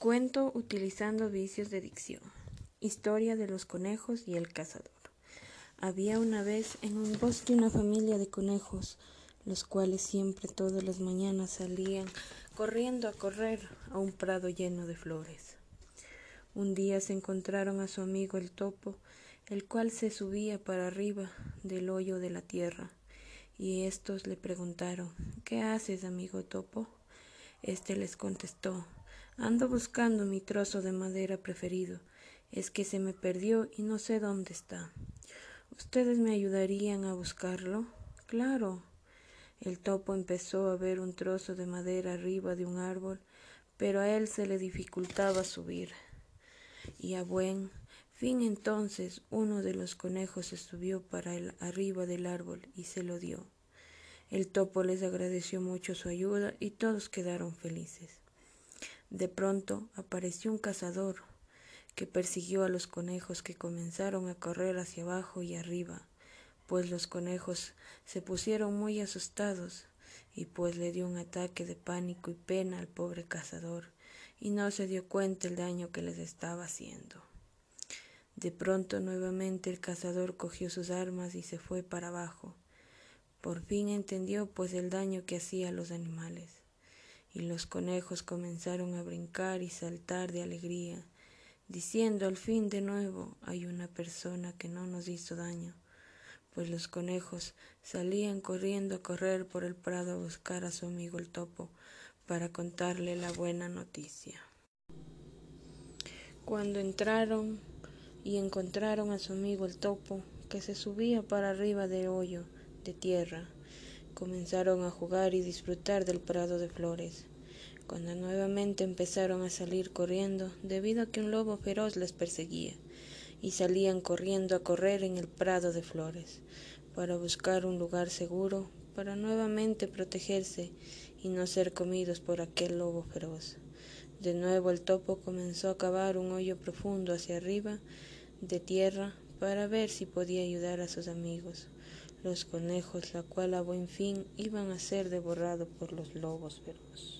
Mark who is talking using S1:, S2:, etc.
S1: Cuento utilizando vicios de dicción. Historia de los conejos y el cazador. Había una vez en un bosque una familia de conejos, los cuales siempre todas las mañanas salían corriendo a correr a un prado lleno de flores. Un día se encontraron a su amigo el topo, el cual se subía para arriba del hoyo de la tierra, y estos le preguntaron ¿Qué haces, amigo topo? Este les contestó Ando buscando mi trozo de madera preferido. Es que se me perdió y no sé dónde está. ¿Ustedes me ayudarían a buscarlo? Claro. El topo empezó a ver un trozo de madera arriba de un árbol, pero a él se le dificultaba subir. Y a buen fin entonces uno de los conejos se subió para arriba del árbol y se lo dio. El topo les agradeció mucho su ayuda y todos quedaron felices. De pronto apareció un cazador que persiguió a los conejos que comenzaron a correr hacia abajo y arriba, pues los conejos se pusieron muy asustados y pues le dio un ataque de pánico y pena al pobre cazador y no se dio cuenta el daño que les estaba haciendo. De pronto nuevamente el cazador cogió sus armas y se fue para abajo. Por fin entendió pues el daño que hacía a los animales y los conejos comenzaron a brincar y saltar de alegría, diciendo al fin de nuevo hay una persona que no nos hizo daño, pues los conejos salían corriendo a correr por el prado a buscar a su amigo el topo para contarle la buena noticia. Cuando entraron y encontraron a su amigo el topo, que se subía para arriba del hoyo de tierra, Comenzaron a jugar y disfrutar del prado de flores, cuando nuevamente empezaron a salir corriendo debido a que un lobo feroz les perseguía, y salían corriendo a correr en el prado de flores, para buscar un lugar seguro, para nuevamente protegerse y no ser comidos por aquel lobo feroz. De nuevo el topo comenzó a cavar un hoyo profundo hacia arriba de tierra para ver si podía ayudar a sus amigos los conejos, la cual a buen fin iban a ser devorados por los lobos feroz.